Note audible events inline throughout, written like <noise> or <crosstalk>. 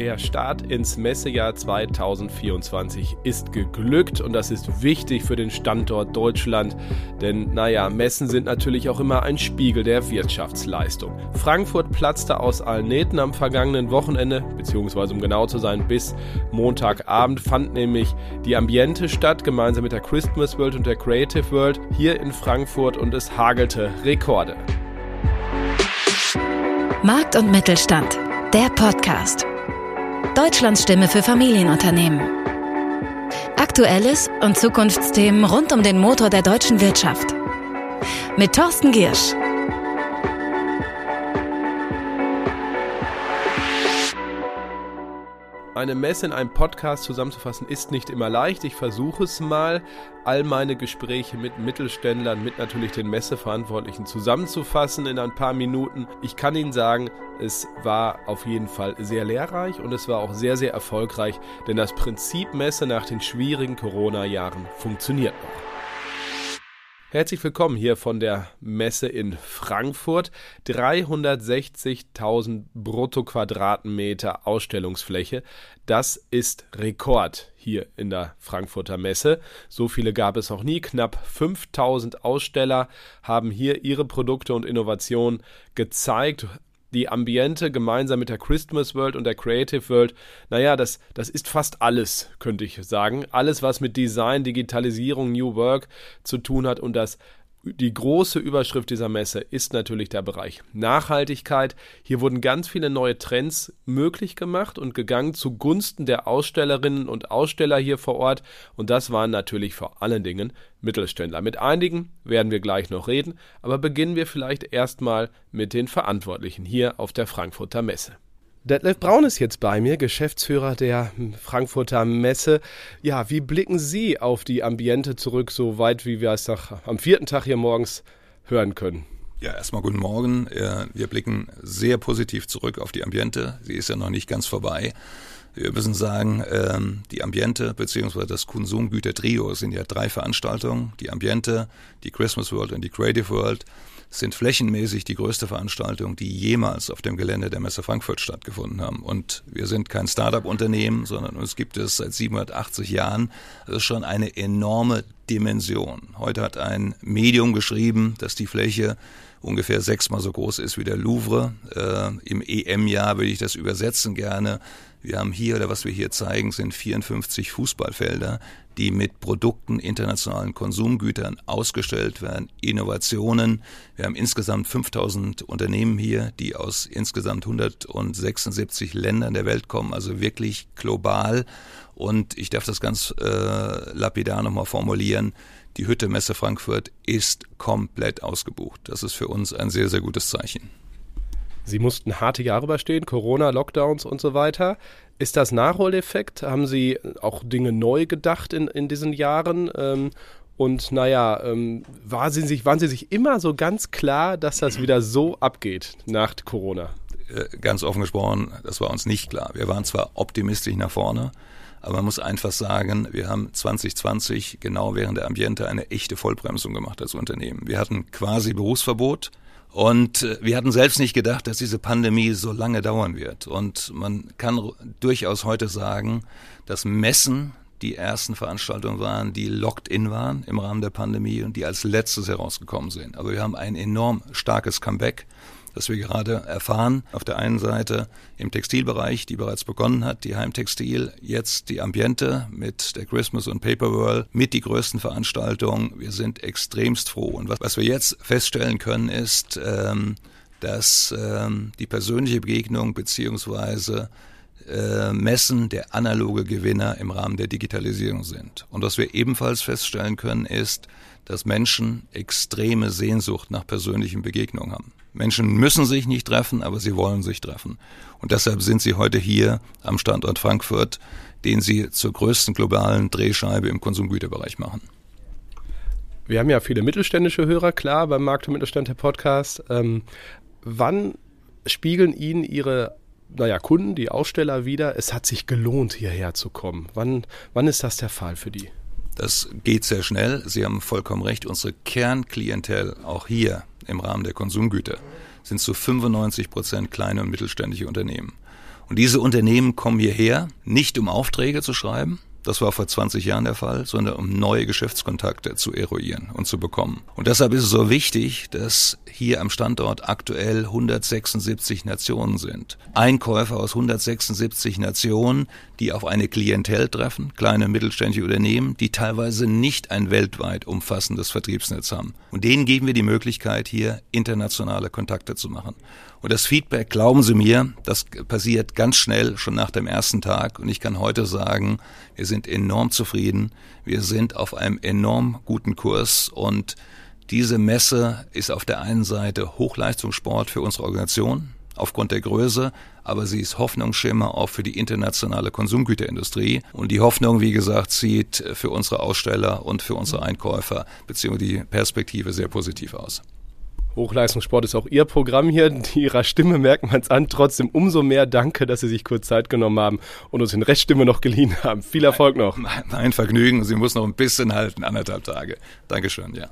Der Start ins Messejahr 2024 ist geglückt und das ist wichtig für den Standort Deutschland, denn naja, Messen sind natürlich auch immer ein Spiegel der Wirtschaftsleistung. Frankfurt platzte aus allen Nähten am vergangenen Wochenende, beziehungsweise um genau zu sein, bis Montagabend fand nämlich die Ambiente statt, gemeinsam mit der Christmas World und der Creative World hier in Frankfurt und es hagelte Rekorde. Markt und Mittelstand, der Podcast. Deutschlands Stimme für Familienunternehmen. Aktuelles und Zukunftsthemen rund um den Motor der deutschen Wirtschaft. Mit Thorsten Giersch. Eine Messe in einem Podcast zusammenzufassen ist nicht immer leicht. Ich versuche es mal, all meine Gespräche mit Mittelständlern, mit natürlich den Messeverantwortlichen zusammenzufassen in ein paar Minuten. Ich kann Ihnen sagen, es war auf jeden Fall sehr lehrreich und es war auch sehr, sehr erfolgreich, denn das Prinzip Messe nach den schwierigen Corona-Jahren funktioniert noch. Herzlich willkommen hier von der Messe in Frankfurt. 360.000 Bruttoquadratmeter Ausstellungsfläche. Das ist Rekord hier in der Frankfurter Messe. So viele gab es noch nie. Knapp 5000 Aussteller haben hier ihre Produkte und Innovationen gezeigt die Ambiente gemeinsam mit der Christmas World und der Creative World, naja, das, das ist fast alles, könnte ich sagen. Alles, was mit Design, Digitalisierung, New Work zu tun hat und das die große Überschrift dieser Messe ist natürlich der Bereich Nachhaltigkeit. Hier wurden ganz viele neue Trends möglich gemacht und gegangen zugunsten der Ausstellerinnen und Aussteller hier vor Ort. Und das waren natürlich vor allen Dingen Mittelständler. Mit einigen werden wir gleich noch reden, aber beginnen wir vielleicht erstmal mit den Verantwortlichen hier auf der Frankfurter Messe. Detlef Braun ist jetzt bei mir, Geschäftsführer der Frankfurter Messe. Ja, wie blicken Sie auf die Ambiente zurück, so weit wie wir es nach, am vierten Tag hier morgens hören können? Ja, erstmal guten Morgen. Wir blicken sehr positiv zurück auf die Ambiente. Sie ist ja noch nicht ganz vorbei. Wir müssen sagen, ähm, die Ambiente bzw. das Konsumgüter-Trio sind ja drei Veranstaltungen. Die Ambiente, die Christmas World und die Creative World sind flächenmäßig die größte Veranstaltung, die jemals auf dem Gelände der Messe Frankfurt stattgefunden haben. Und wir sind kein Start-up-Unternehmen, sondern uns gibt es seit 780 Jahren. Das ist schon eine enorme Dimension. Heute hat ein Medium geschrieben, dass die Fläche ungefähr sechsmal so groß ist wie der Louvre. Äh, Im EM-Jahr würde ich das übersetzen gerne. Wir haben hier, oder was wir hier zeigen, sind 54 Fußballfelder, die mit Produkten internationalen Konsumgütern ausgestellt werden, Innovationen. Wir haben insgesamt 5000 Unternehmen hier, die aus insgesamt 176 Ländern der Welt kommen, also wirklich global. Und ich darf das ganz äh, lapidar nochmal formulieren. Die Hütte Messe Frankfurt ist komplett ausgebucht. Das ist für uns ein sehr, sehr gutes Zeichen. Sie mussten harte Jahre überstehen, Corona, Lockdowns und so weiter. Ist das Nachholeffekt? Haben Sie auch Dinge neu gedacht in, in diesen Jahren? Ähm, und naja, ähm, war Sie sich, waren Sie sich immer so ganz klar, dass das wieder so abgeht nach Corona? Äh, ganz offen gesprochen, das war uns nicht klar. Wir waren zwar optimistisch nach vorne, aber man muss einfach sagen, wir haben 2020 genau während der Ambiente eine echte Vollbremsung gemacht als Unternehmen. Wir hatten quasi Berufsverbot. Und äh, wir hatten selbst nicht gedacht, dass diese Pandemie so lange dauern wird. Und man kann durchaus heute sagen, dass Messen die ersten Veranstaltungen waren, die locked in waren im Rahmen der Pandemie und die als letztes herausgekommen sind. Aber wir haben ein enorm starkes Comeback das wir gerade erfahren. Auf der einen Seite im Textilbereich, die bereits begonnen hat, die Heimtextil, jetzt die Ambiente mit der Christmas und Paper World, mit die größten Veranstaltungen. Wir sind extremst froh. Und was, was wir jetzt feststellen können, ist, ähm, dass ähm, die persönliche Begegnung beziehungsweise äh, Messen der analoge Gewinner im Rahmen der Digitalisierung sind. Und was wir ebenfalls feststellen können, ist, dass Menschen extreme Sehnsucht nach persönlichen Begegnungen haben. Menschen müssen sich nicht treffen, aber sie wollen sich treffen. Und deshalb sind sie heute hier am Standort Frankfurt, den sie zur größten globalen Drehscheibe im Konsumgüterbereich machen. Wir haben ja viele mittelständische Hörer, klar, beim Markt und Mittelstand der Podcast. Ähm, wann spiegeln Ihnen Ihre naja, Kunden, die Aussteller wieder, es hat sich gelohnt, hierher zu kommen? Wann, wann ist das der Fall für die? Das geht sehr schnell. Sie haben vollkommen recht. Unsere Kernklientel auch hier im Rahmen der Konsumgüter sind zu 95 Prozent kleine und mittelständische Unternehmen. Und diese Unternehmen kommen hierher, nicht um Aufträge zu schreiben, das war vor 20 Jahren der Fall, sondern um neue Geschäftskontakte zu eruieren und zu bekommen. Und deshalb ist es so wichtig, dass hier am Standort aktuell 176 Nationen sind. Einkäufer aus 176 Nationen, die auf eine Klientel treffen, kleine mittelständische Unternehmen, die teilweise nicht ein weltweit umfassendes Vertriebsnetz haben. Und denen geben wir die Möglichkeit, hier internationale Kontakte zu machen. Und das Feedback, glauben Sie mir, das passiert ganz schnell, schon nach dem ersten Tag. Und ich kann heute sagen, wir sind enorm zufrieden. Wir sind auf einem enorm guten Kurs und diese Messe ist auf der einen Seite Hochleistungssport für unsere Organisation aufgrund der Größe, aber sie ist Hoffnungsschimmer auch für die internationale Konsumgüterindustrie. Und die Hoffnung, wie gesagt, sieht für unsere Aussteller und für unsere Einkäufer beziehungsweise die Perspektive sehr positiv aus. Hochleistungssport ist auch Ihr Programm hier. Ihrer Stimme merkt man es an. Trotzdem umso mehr Danke, dass Sie sich kurz Zeit genommen haben und uns den Reststimme noch geliehen haben. Viel Erfolg noch. Mein Vergnügen. Sie muss noch ein bisschen halten, anderthalb Tage. Dankeschön, ja.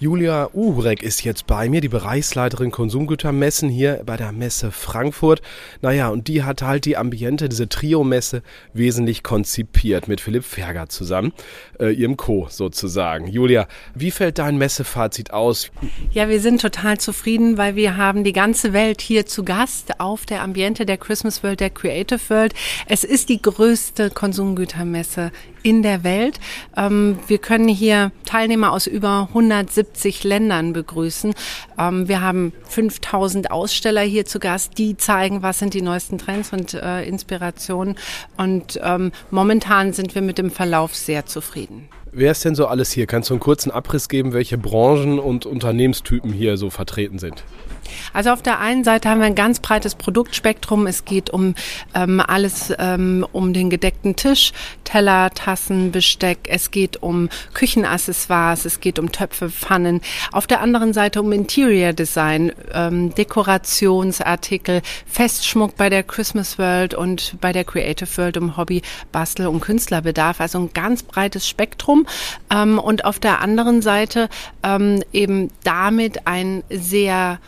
Julia Uhurek ist jetzt bei mir, die Bereichsleiterin Konsumgütermessen hier bei der Messe Frankfurt. Naja, und die hat halt die Ambiente, diese Trio-Messe, wesentlich konzipiert mit Philipp Ferger zusammen, äh, ihrem Co. sozusagen. Julia, wie fällt dein Messefazit aus? Ja, wir sind total zufrieden, weil wir haben die ganze Welt hier zu Gast auf der Ambiente der Christmas World, der Creative World. Es ist die größte Konsumgütermesse in der Welt. Ähm, wir können hier Teilnehmer aus über 170 70 Ländern begrüßen. Ähm, wir haben 5000 Aussteller hier zu Gast, die zeigen, was sind die neuesten Trends und äh, Inspirationen. Und ähm, momentan sind wir mit dem Verlauf sehr zufrieden. Wer ist denn so alles hier? Kannst du einen kurzen Abriss geben, welche Branchen und Unternehmenstypen hier so vertreten sind? Also auf der einen Seite haben wir ein ganz breites Produktspektrum. Es geht um ähm, alles ähm, um den gedeckten Tisch, Teller, Tassen, Besteck. Es geht um Küchenaccessoires, es geht um Töpfe, Pfannen. Auf der anderen Seite um Interior Design, ähm, Dekorationsartikel, Festschmuck bei der Christmas World und bei der Creative World um Hobby, Bastel und Künstlerbedarf. Also ein ganz breites Spektrum. Ähm, und auf der anderen Seite ähm, eben damit ein sehr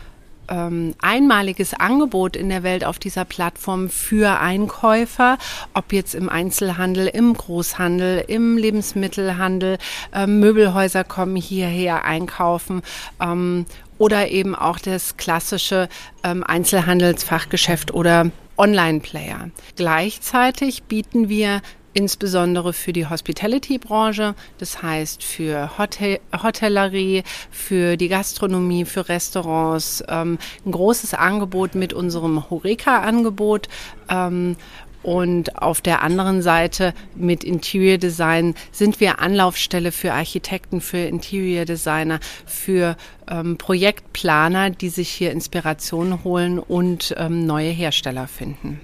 ähm, einmaliges Angebot in der Welt auf dieser Plattform für Einkäufer, ob jetzt im Einzelhandel, im Großhandel, im Lebensmittelhandel, ähm, Möbelhäuser kommen hierher einkaufen. Ähm, oder eben auch das klassische ähm, Einzelhandelsfachgeschäft oder Online-Player. Gleichzeitig bieten wir insbesondere für die Hospitality-Branche, das heißt für Hotel Hotellerie, für die Gastronomie, für Restaurants, ähm, ein großes Angebot mit unserem Horeca-Angebot. Ähm, und auf der anderen Seite mit Interior Design sind wir Anlaufstelle für Architekten, für Interior Designer, für ähm, Projektplaner, die sich hier Inspiration holen und ähm, neue Hersteller finden.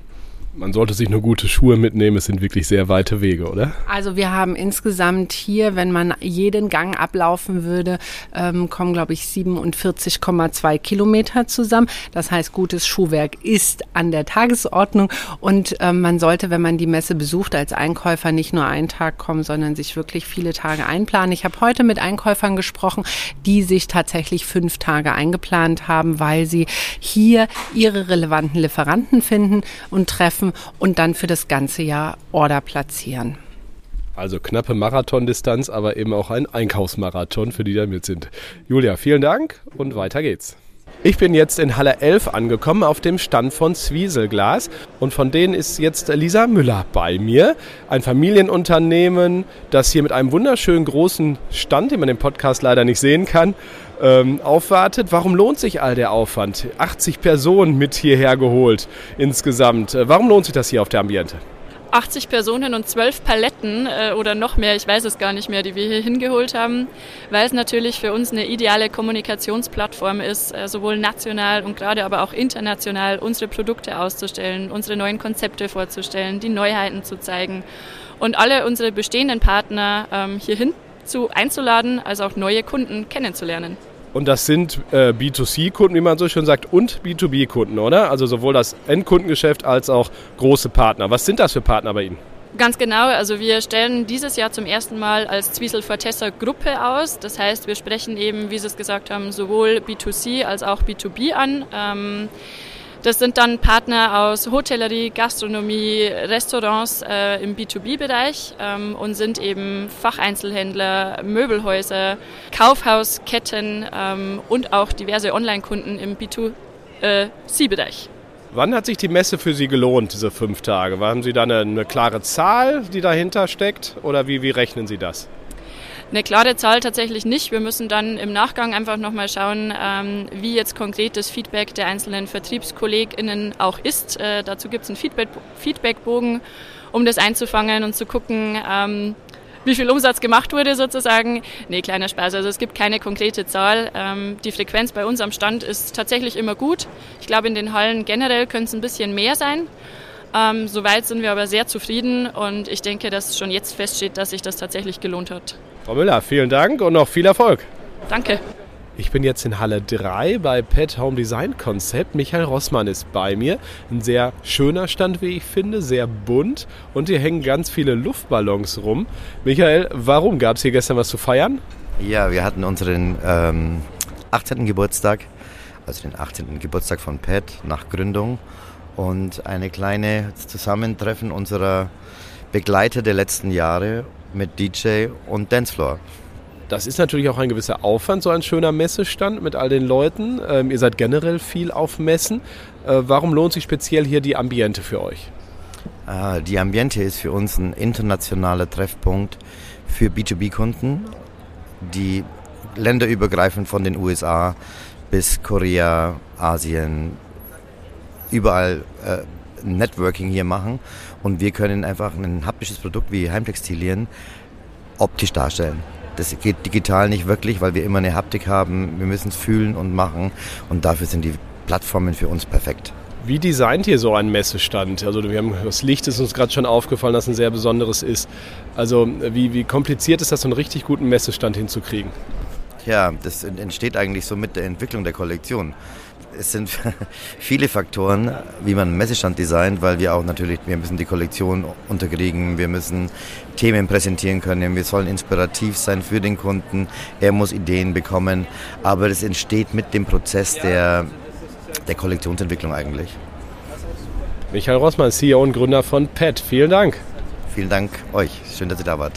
Man sollte sich nur gute Schuhe mitnehmen. Es sind wirklich sehr weite Wege, oder? Also wir haben insgesamt hier, wenn man jeden Gang ablaufen würde, ähm, kommen, glaube ich, 47,2 Kilometer zusammen. Das heißt, gutes Schuhwerk ist an der Tagesordnung und ähm, man sollte, wenn man die Messe besucht, als Einkäufer nicht nur einen Tag kommen, sondern sich wirklich viele Tage einplanen. Ich habe heute mit Einkäufern gesprochen, die sich tatsächlich fünf Tage eingeplant haben, weil sie hier ihre relevanten Lieferanten finden und treffen kaufen und dann für das ganze Jahr Order platzieren. Also knappe Marathondistanz, aber eben auch ein Einkaufsmarathon für die, die da mit sind. Julia, vielen Dank und weiter geht's. Ich bin jetzt in Halle 11 angekommen auf dem Stand von Zwieselglas und von denen ist jetzt Lisa Müller bei mir. Ein Familienunternehmen, das hier mit einem wunderschönen großen Stand, den man im Podcast leider nicht sehen kann, ähm, aufwartet. Warum lohnt sich all der Aufwand? 80 Personen mit hierher geholt insgesamt. Warum lohnt sich das hier auf der Ambiente? 80 Personen und 12 Paletten äh, oder noch mehr, ich weiß es gar nicht mehr, die wir hier hingeholt haben, weil es natürlich für uns eine ideale Kommunikationsplattform ist, äh, sowohl national und gerade aber auch international unsere Produkte auszustellen, unsere neuen Konzepte vorzustellen, die Neuheiten zu zeigen und alle unsere bestehenden Partner ähm, hierhin zu einzuladen, als auch neue Kunden kennenzulernen. Und das sind äh, B2C-Kunden, wie man so schön sagt, und B2B-Kunden, oder? Also sowohl das Endkundengeschäft als auch große Partner. Was sind das für Partner bei Ihnen? Ganz genau, also wir stellen dieses Jahr zum ersten Mal als Zwiesel Fortessa Gruppe aus. Das heißt, wir sprechen eben, wie Sie es gesagt haben, sowohl B2C als auch B2B an. Ähm, Das sind dann Partner aus Hotellerie, Gastronomie, Restaurants äh, im B2B-Bereich ähm, und sind eben Facheinzelhändler, Möbelhäuser, Kaufhausketten ähm, und auch diverse Online-Kunden im B2C-Bereich. Wann hat sich die Messe für Sie gelohnt, diese fünf Tage? Haben Sie da eine, eine klare Zahl, die dahinter steckt oder wie, wie rechnen Sie das? Eine klare Zahl tatsächlich nicht. Wir müssen dann im Nachgang einfach nochmal schauen, ähm, wie jetzt konkret das Feedback der einzelnen VertriebskollegInnen auch ist. Äh, dazu gibt es einen Feedback Feedbackbogen, um das einzufangen und zu gucken, ähm, wie viel Umsatz gemacht wurde sozusagen. Nee, kleiner Spaß. Also es gibt keine konkrete Zahl. Ähm, die Frequenz bei uns am Stand ist tatsächlich immer gut. Ich glaube, in den Hallen generell könnte es ein bisschen mehr sein. Ähm, soweit sind wir aber sehr zufrieden und ich denke, dass schon jetzt feststeht, dass sich das tatsächlich gelohnt hat. Frau Müller, vielen Dank und noch viel Erfolg. Danke. Ich bin jetzt in Halle 3 bei Pet Home Design Konzept. Michael Rossmann ist bei mir. Ein sehr schöner Stand, wie ich finde, sehr bunt und hier hängen ganz viele Luftballons rum. Michael, warum gab es hier gestern was zu feiern? Ja, wir hatten unseren ähm, 18. Geburtstag, also den 18. Geburtstag von Pet nach Gründung und eine kleine Zusammentreffen unserer Begleiter der letzten Jahre mit DJ und Dancefloor. Das ist natürlich auch ein gewisser Aufwand, so ein schöner Messestand mit all den Leuten. Ähm, ihr seid generell viel auf Messen. Äh, warum lohnt sich speziell hier die Ambiente für euch? Ah, die Ambiente ist für uns ein internationaler Treffpunkt für B2B-Kunden, die länderübergreifend von den USA bis Korea, Asien, überall äh, Networking hier machen. Und wir können einfach ein haptisches Produkt wie Heimtextilien optisch darstellen. Das geht digital nicht wirklich, weil wir immer eine Haptik haben. Wir müssen es fühlen und machen. Und dafür sind die Plattformen für uns perfekt. Wie designt ihr so einen Messestand? Also wir haben das Licht ist uns gerade schon aufgefallen, dass ein sehr besonderes ist. Also wie, wie kompliziert ist das, so einen richtig guten Messestand hinzukriegen? Ja, das entsteht eigentlich so mit der Entwicklung der Kollektion es sind <laughs> viele Faktoren, wie man einen Messestand designt, weil wir auch natürlich, wir müssen die Kollektion unterkriegen, wir müssen Themen präsentieren können, wir sollen inspirativ sein für den Kunden, er muss Ideen bekommen, aber das entsteht mit dem Prozess der, der Kollektionsentwicklung eigentlich. Michael Rossmann, CEO und Gründer von PET, vielen Dank. Vielen Dank euch, schön, dass ihr da wart.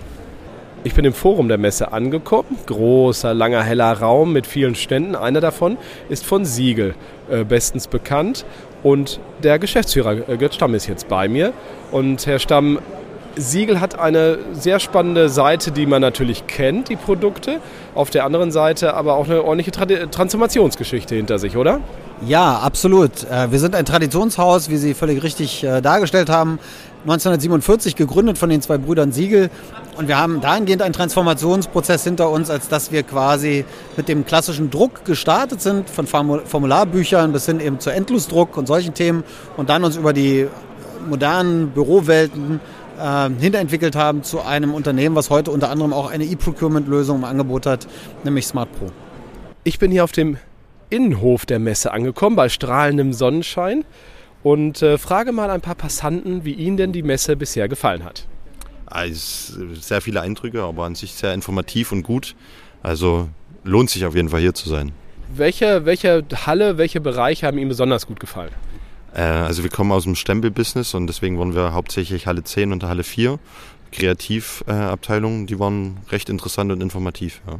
Ich bin im Forum der Messe angekommen. Großer, langer, heller Raum mit vielen Ständen. Einer davon ist von Siegel äh, bestens bekannt. Und der Geschäftsführer äh, Götz Stamm ist jetzt bei mir. Und Herr Stamm, Siegel hat eine sehr spannende Seite, die man natürlich kennt, die Produkte. Auf der anderen Seite aber auch eine ordentliche Transformationsgeschichte hinter sich, oder? Ja, absolut. Äh, wir sind ein Traditionshaus, wie Sie völlig richtig äh, dargestellt haben. 1947 gegründet von den zwei Brüdern Siegel. Und wir haben dahingehend einen Transformationsprozess hinter uns, als dass wir quasi mit dem klassischen Druck gestartet sind, von Formularbüchern bis hin eben zu Endlosdruck und solchen Themen und dann uns über die modernen Bürowelten äh, hinterentwickelt haben zu einem Unternehmen, was heute unter anderem auch eine E-Procurement-Lösung im Angebot hat, nämlich Smart Pro. Ich bin hier auf dem Innenhof der Messe angekommen, bei strahlendem Sonnenschein und äh, frage mal ein paar Passanten, wie ihnen denn die Messe bisher gefallen hat. Also sehr viele Eindrücke, aber an sich sehr informativ und gut. Also lohnt sich auf jeden Fall hier zu sein. Welche, welche Halle, welche Bereiche haben Ihnen besonders gut gefallen? Äh, also wir kommen aus dem Stempel-Business und deswegen waren wir hauptsächlich Halle 10 und Halle 4. Kreativabteilungen, äh, die waren recht interessant und informativ. Ja.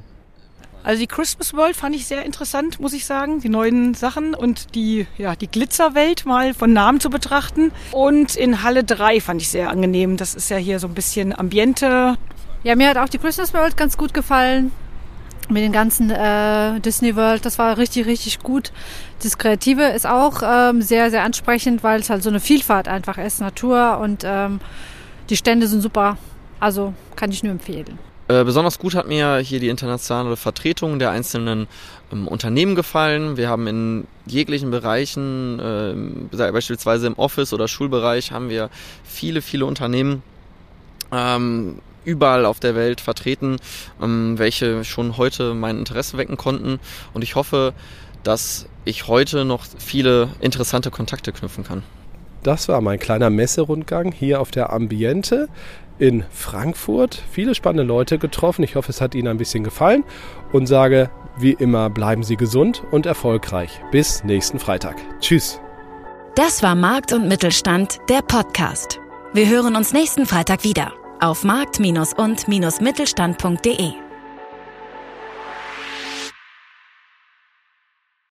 Also die Christmas World fand ich sehr interessant, muss ich sagen. Die neuen Sachen und die, ja, die Glitzerwelt mal von Namen zu betrachten. Und in Halle 3 fand ich sehr angenehm. Das ist ja hier so ein bisschen Ambiente. Ja, mir hat auch die Christmas World ganz gut gefallen. Mit den ganzen äh, Disney World, das war richtig, richtig gut. Das Kreative ist auch ähm, sehr, sehr ansprechend, weil es halt so eine Vielfalt einfach ist. Natur und ähm, die Stände sind super. Also kann ich nur empfehlen. Äh, besonders gut hat mir hier die internationale Vertretung der einzelnen ähm, Unternehmen gefallen. Wir haben in jeglichen Bereichen, äh, beispielsweise im Office- oder Schulbereich, haben wir viele, viele Unternehmen ähm, überall auf der Welt vertreten, ähm, welche schon heute mein Interesse wecken konnten. Und ich hoffe, dass ich heute noch viele interessante Kontakte knüpfen kann. Das war mein kleiner Messerundgang hier auf der Ambiente in Frankfurt. Viele spannende Leute getroffen. Ich hoffe, es hat Ihnen ein bisschen gefallen und sage wie immer, bleiben Sie gesund und erfolgreich. Bis nächsten Freitag. Tschüss. Das war Markt und Mittelstand, der Podcast. Wir hören uns nächsten Freitag wieder auf markt- und-mittelstand.de.